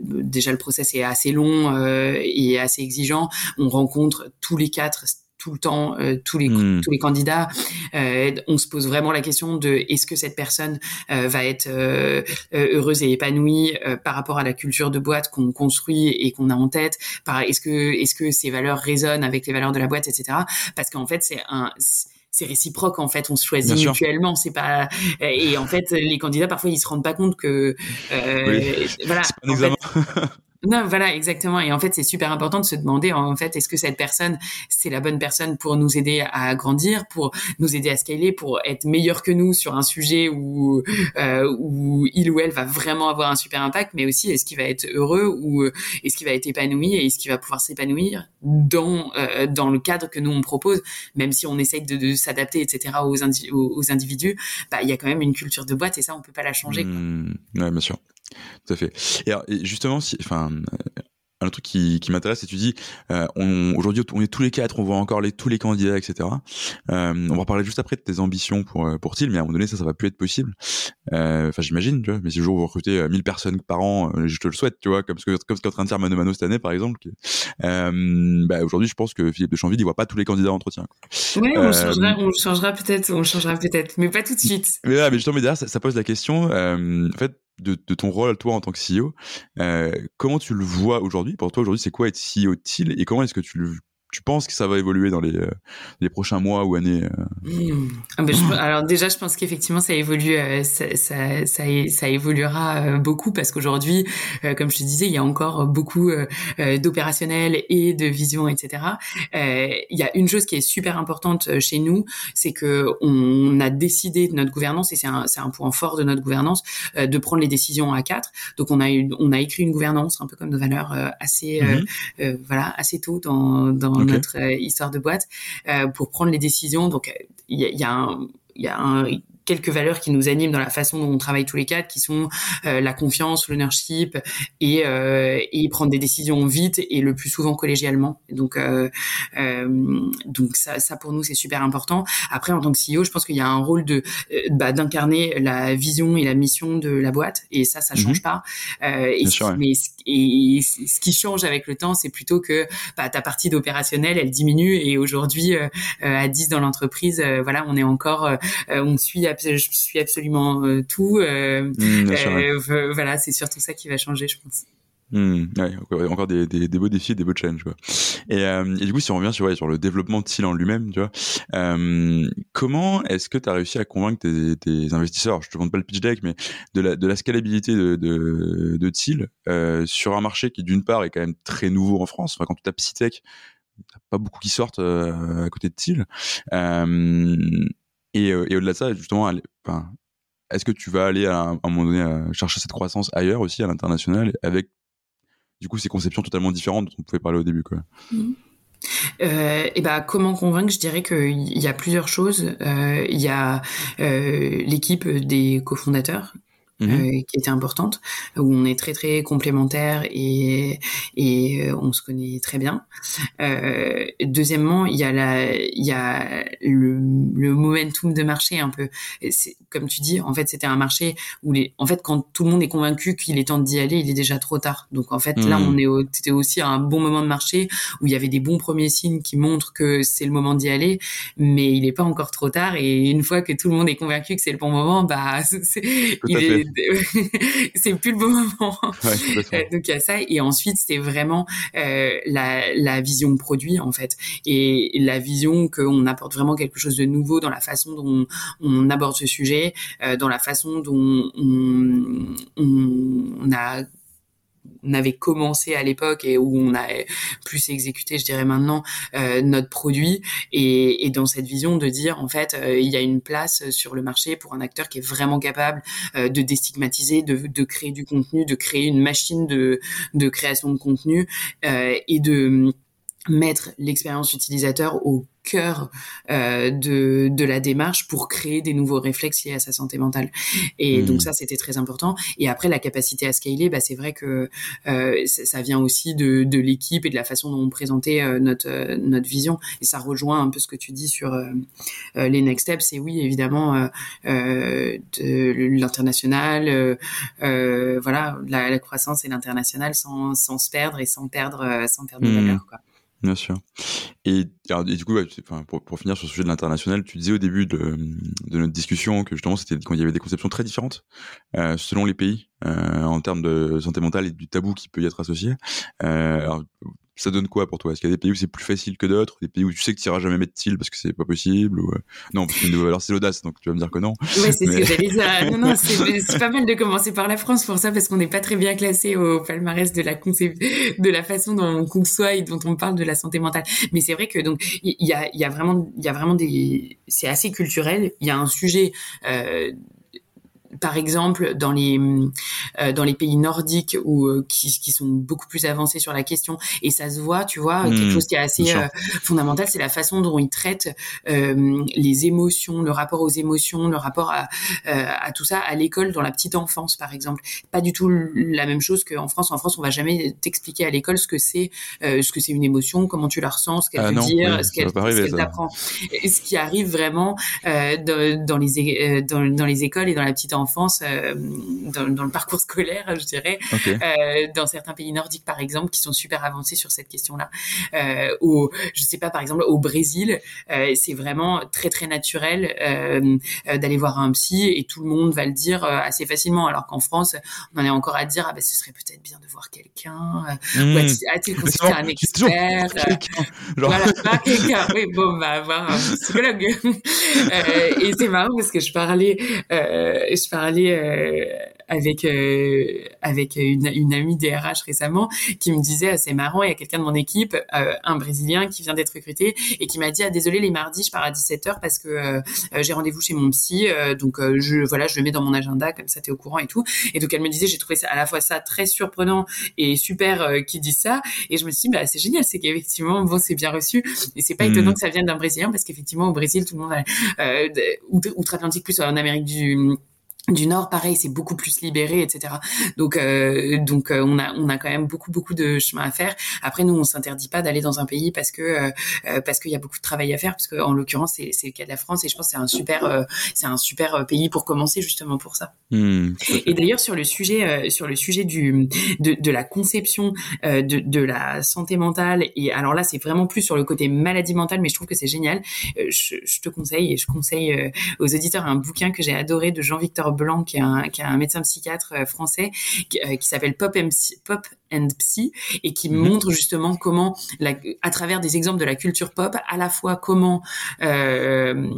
déjà le process est assez long et assez exigeant on rencontre tous les quatre tout le temps euh, tous les hmm. tous les candidats. Euh, on se pose vraiment la question de est-ce que cette personne euh, va être heureuse et épanouie par rapport à la culture de boîte qu'on construit et qu'on a en tête par est-ce que est-ce que ces valeurs résonnent avec les valeurs de la boîte etc parce qu'en fait c'est un c'est réciproque en fait on se choisit mutuellement c'est pas et en fait les candidats parfois ils se rendent pas compte que voilà Non, voilà, exactement. Et en fait, c'est super important de se demander, en fait, est-ce que cette personne, c'est la bonne personne pour nous aider à grandir, pour nous aider à scaler, pour être meilleur que nous sur un sujet où, euh, où il ou elle va vraiment avoir un super impact, mais aussi est-ce qu'il va être heureux ou est-ce qu'il va être épanoui et est-ce qu'il va pouvoir s'épanouir dans euh, dans le cadre que nous on propose, même si on essaye de, de s'adapter, etc. aux, aux, individus, bah il y a quand même une culture de boîte et ça on peut pas la changer. Mmh, ouais, bien sûr. Tout à fait. Et, alors, et justement, si, enfin, un truc qui, qui m'intéresse, c'est tu dis, euh, on, aujourd'hui, on est tous les quatre, on voit encore les, tous les candidats, etc. Euh, on va parler juste après de tes ambitions pour euh, pour TIL, mais à un moment donné, ça, ça va plus être possible. Euh, enfin, j'imagine, tu vois. Mais si le jour où vous recrutez 1000 personnes par an, je te le souhaite, tu vois, comme ce que comme ce qu'est en train de faire Mano Mano cette année, par exemple. bah, aujourd'hui, je pense que Philippe de Chanville, il voit pas tous les candidats en entretien. Oui, on changera, on changera peut-être, on changera peut-être, mais pas tout de suite. Mais là, mais justement, mais derrière, ça, ça pose la question. en fait, de, de, ton rôle toi en tant que CEO. Euh, comment tu le vois aujourd'hui? Pour toi aujourd'hui, c'est quoi être CEO de TIL et comment est-ce que tu le tu penses que ça va évoluer dans les, euh, les prochains mois ou années euh? Mmh. ah ben, Alors déjà, je pense qu'effectivement, ça évolue, euh, ça, ça, ça, ça, évoluera beaucoup parce qu'aujourd'hui, comme je te disais, il y a encore beaucoup d'opérationnels et de vision, etc. il y a une chose qui est super importante chez nous, c'est que on a décidé de notre gouvernance et c'est un, un point fort de notre gouvernance de prendre les décisions à quatre. Donc on a on a écrit une gouvernance un peu comme nos valeurs assez mmh voilà assez tôt dans, dans notre euh, histoire de boîte euh, pour prendre les décisions. Donc un il y a un quelques valeurs qui nous animent dans la façon dont on travaille tous les quatre, qui sont euh, la confiance, l'ownership et, euh, et prendre des décisions vite et le plus souvent collégialement. Donc, euh, euh donc ça, ça pour nous c'est super important. Après, en tant que CEO, je pense qu'il y a un rôle de euh, bah, d'incarner la vision et la mission de la boîte et ça, ça change mhm. pas. et, mais et ce qui change avec le temps, c'est plutôt que bah, ta partie d'opérationnel, elle diminue et aujourd'hui à 10 dans l'entreprise, voilà, on est encore, on suit je suis absolument euh, tout. Euh, mmh, euh, voilà, c'est surtout ça qui va changer, je pense. Mmh, encore des, des, beaux défis, des beaux challenges. Quoi. Et, et, du coup, si on revient sur, sur le développement de Thiel en lui-même, tu vois, comment est-ce que tu as réussi à convaincre tes, tes, investisseurs, je te demande pas le pitch deck, mais de la, de la scalabilité de, de, de Thiel sur un marché qui, d'une part, est quand même très nouveau en France. Enfin, quand tu tapes Citech, pas beaucoup qui sortent à côté de Thiel. Et, euh, et au-delà de ça, justement, est-ce que tu vas aller à un, moment donné à chercher cette croissance ailleurs aussi, à l'international, avec du coup ces conceptions totalement différentes dont on pouvait parler au début. Mmh. Euh, et bah comment convaincre? Je dirais qu'il y a plusieurs choses. Euh, il y a euh, l'équipe des cofondateurs Mmh euh, qui était importante, où on est très très complémentaires et, et euh, on se connaît très bien. Euh, deuxièmement, il y a la, il y a le, le momentum de marché un peu. Comme tu dis, en fait, c'était un marché où les, en fait, quand tout le monde est convaincu qu'il est temps d'y aller, il est déjà trop tard. Donc en fait, là, on est, c'était aussi un bon moment de marché où il y avait des bons premiers signes qui montrent que c'est le moment d'y aller, mais il n'est pas encore trop tard. Et une fois que tout le monde est convaincu que c'est le bon moment, bah, il est, c'est plus le bon moment. Euh, donc il y a ça. Et ensuite c'était vraiment euh, la, la vision produit en fait. Et la vision qu'on apporte vraiment quelque chose de nouveau dans la façon dont on, aborde ce sujet, euh, dans la façon dont on, on a on avait commencé à l'époque et où on a plus exécuté, je dirais maintenant, euh, notre produit. Et, et, dans cette vision de dire en fait euh, il y a une place sur le marché pour un acteur qui est vraiment capable euh, de déstigmatiser, de, de, créer du contenu, de créer une machine de, de création de contenu euh, et de mettre l'expérience utilisateur au cœur euh, de, de la démarche pour créer des nouveaux réflexes liés à sa santé mentale. Et hmm. donc ça, c'était très important. Et après, la capacité à scaler, bah, c'est vrai que euh, ça vient aussi de, de l'équipe et de la façon dont on présentait euh, notre, euh, notre vision. Et ça rejoint un peu ce que tu dis sur euh, les next steps. Et oui, évidemment, de l'international, voilà, la, la, croissance et l'international sans, sans se perdre et sans perdre, sans perdre de hmm. valeur. Quoi. Bien sûr. Et, du coup, pour, finir sur le sujet de l'international, tu disais au début de, notre discussion que justement c'était quand il y avait des conceptions très différentes euh, selon les pays euh, en termes de santé mentale et du tabou qui peut y être associé. Euh, ça donne quoi pour toi? Est-ce qu'il y a des pays où c'est plus facile que d'autres? Des pays où tu sais que tu iras jamais mettre TIL parce que c'est pas possible ou... Euh, non, parce que alors c'est l'audace, donc tu vas me dire que non. Ouais, c'est ce que j'allais dire. Non, non, c'est pas mal de commencer par la France pour ça parce qu'on n'est pas très bien classé au palmarès de la de la façon dont on conçoit et dont on parle de la santé mentale. Mais c'est vrai que donc il y, a, y a vraiment il y a vraiment des c'est assez culturel. Il y a un sujet euh, par exemple dans les euh, dans les pays nordiques ou euh, qui, qui, sont beaucoup plus avancés sur la question. Et ça se voit tu vois quelque hmm, chose qui est assez euh, fondamental c'est la façon dont ils traitent les émotions le rapport aux émotions le rapport à, à tout ça à l'école dans la petite enfance par exemple. Pas du tout la même chose qu'en France. En France on va jamais t'expliquer à l'école ce que c'est ce que c'est une émotion comment tu la ressens ce qu'elle ah veut dire ce qu'elle qu t'apprend. Ce qui arrive vraiment dans, dans les dans, dans les écoles et dans la petite enfance euh, dans, dans, le parcours scolaire, je dirais, euh, dans certains pays nordiques par exemple, qui sont super avancés sur cette question-là. Euh, ou je sais pas, par exemple au Brésil, euh, c'est vraiment très très naturel euh, d'aller voir un psy et tout le monde va le dire assez facilement, alors qu'en France, on en est encore à dire ah ben ce serait peut-être bien de voir quelqu'un, mmh. ou a-t-il consulté un expert, voilà, pas quelqu'un, oui bon va voir un psychologue. Et c'est marrant parce que je parlais, je parlais euh, avec avec une, une amie DRH récemment qui me disait c'est marrant, il y a quelqu'un de mon équipe, un Brésilien qui vient d'être recruté et qui m'a dit ah désolé les mardis je pars à 17h parce que j'ai rendez-vous chez mon psy, donc je voilà je le mets dans mon agenda comme ça t'es au courant et tout. Et donc elle me disait j'ai trouvé ça à la fois ça très surprenant et super qui dit ça et je me suis dit bah c'est génial c'est qu'effectivement bon c'est bien reçu et c'est pas étonnant mm. que ça vienne d'un Brésilien parce qu'effectivement au Brésil tout le monde euh, outre-Atlantique plus en Amérique du du Nord, pareil, c'est beaucoup plus libéré, etc. Donc, euh, donc euh, on a on a quand même beaucoup beaucoup de chemin à faire. Après, nous, on s'interdit pas d'aller dans un pays parce que euh, parce qu'il y a beaucoup de travail à faire. Parce que en l'occurrence, c'est c'est le cas de la France et je pense que c'est un super c'est un super pays pour commencer justement pour ça. Mmh, et d'ailleurs sur le sujet sur le sujet du de, de la conception de de la santé mentale et alors là, c'est vraiment plus sur le côté maladie mentale, mais je trouve que c'est génial. Je, je, te conseille et je conseille aux auditeurs un bouquin que j'ai adoré de Jean-Victor Blanc, qui est un, qui est un médecin psychiatre euh, français, qui, euh, qui s'appelle Pop, Pop and Psy et qui mhm. montre justement comment, la, à travers des exemples de la culture pop, à la fois comment, euh,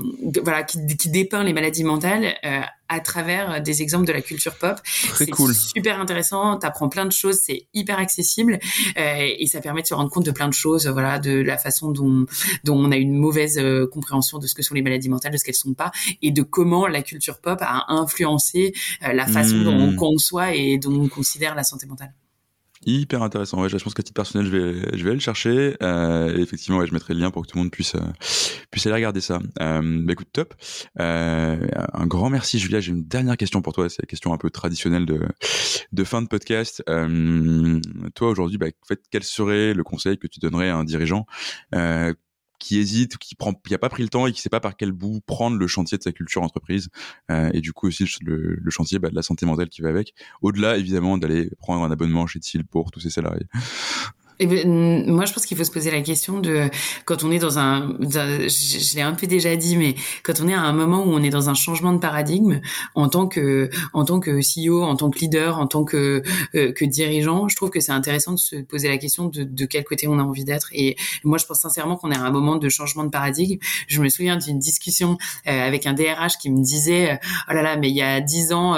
voilà, qui, qui, dépeint les maladies mentales euh, à travers des exemples de la culture pop. C'est cool. super intéressant, t'apprends plein de choses, c'est hyper accessible euh, et ça permet de se rendre compte de plein de choses, voilà, de la façon dont, dont on a une mauvaise euh, compréhension de ce que sont les maladies mentales, de ce qu'elles sont pas et de comment la culture pop a influencé euh, la façon dont on hmm. conçoit et dont on considère la santé mentale. Hyper intéressant. Ouais, je pense qu'à titre personnel, je vais, je vais le chercher. Euh, et effectivement, ouais, je mettrai le lien pour que tout le monde puisse, euh, puisse aller regarder ça. Euh, bah, écoute, top. Euh, un grand merci, Julia. J'ai une dernière question pour toi. C'est la question un peu traditionnelle de, de fin de podcast. Euh, toi, aujourd'hui, bah, en fait, quel serait le conseil que tu donnerais à un dirigeant qui hésite, qui prend, qui a pas pris le temps et qui sait pas par quel bout prendre le chantier de sa culture entreprise euh, et du coup aussi le, le chantier bah, de la santé mentale qui va avec. Au-delà évidemment d'aller prendre un abonnement chez Thiel pour tous ses salariés. Ben, moi, je pense qu'il faut se poser la question de quand on est dans un, je, l'ai un peu déjà dit, mais quand on est à un moment où on est dans un changement de paradigme en tant que en tant que CEO, en tant que leader, en tant que euh, que dirigeant, je trouve que c'est intéressant de se poser la question de, de quel côté on a envie d'être. Et moi, je pense sincèrement qu'on est à un moment de changement de paradigme. Je me souviens d'une discussion euh, avec un DRH qui me disait, euh, oh là là, mais il y a dix ans,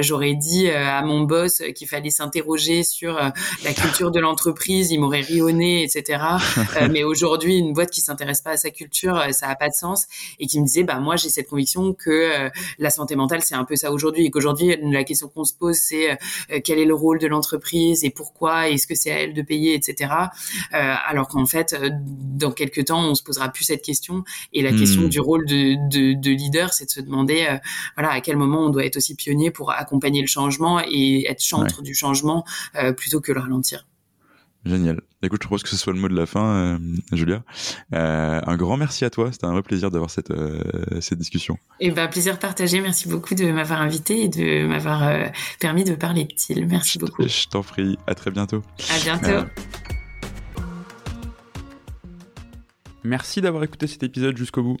j'aurais dit à mon boss qu'il fallait s'interroger sur la culture de l'entreprise il m'aurait rionné, etc. Euh, mais aujourd'hui, une boîte qui s'intéresse pas à sa culture, euh, ça a pas de sens. Et qui me disait, bah moi, j'ai cette conviction que euh, la santé mentale, c'est un peu ça aujourd'hui, et qu'aujourd'hui, la question qu'on se pose, c'est quel est le rôle de l'entreprise et pourquoi, est-ce que c'est à elle de payer, etc. alors qu'en fait, dans quelques temps, on se posera plus cette question. Et la question hmm. du rôle de, de, de leader, c'est de se demander, voilà, à quel moment on doit être aussi pionnier pour accompagner le changement et être chantre du changement plutôt que le ralentir. Génial. Écoute, je propose que ce soit le mot de la fin, euh, Julia. Euh, un grand merci à toi. C'était un vrai plaisir d'avoir cette, euh, cette discussion. Et eh ben, plaisir partagé. Merci beaucoup de m'avoir invité et de m'avoir permis de parler de TIL. Merci beaucoup. Je t'en prie. À très bientôt. À bientôt. Merci d'avoir écouté cet épisode jusqu'au bout.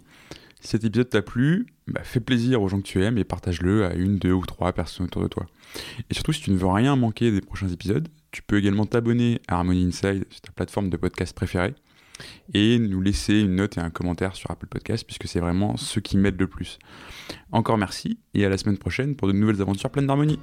Si cet épisode t'a plu, bah, fais plaisir aux gens que tu aimes et partage-le à une, deux ou trois personnes autour de toi. Et surtout, si tu ne veux rien manquer des prochains épisodes, tu peux également t'abonner à Harmony Inside sur ta plateforme de podcast préférée et nous laisser une note et un commentaire sur Apple Podcast puisque c'est vraiment ce qui m'aide le plus. Encore merci et à la semaine prochaine pour de nouvelles aventures pleines d'harmonie.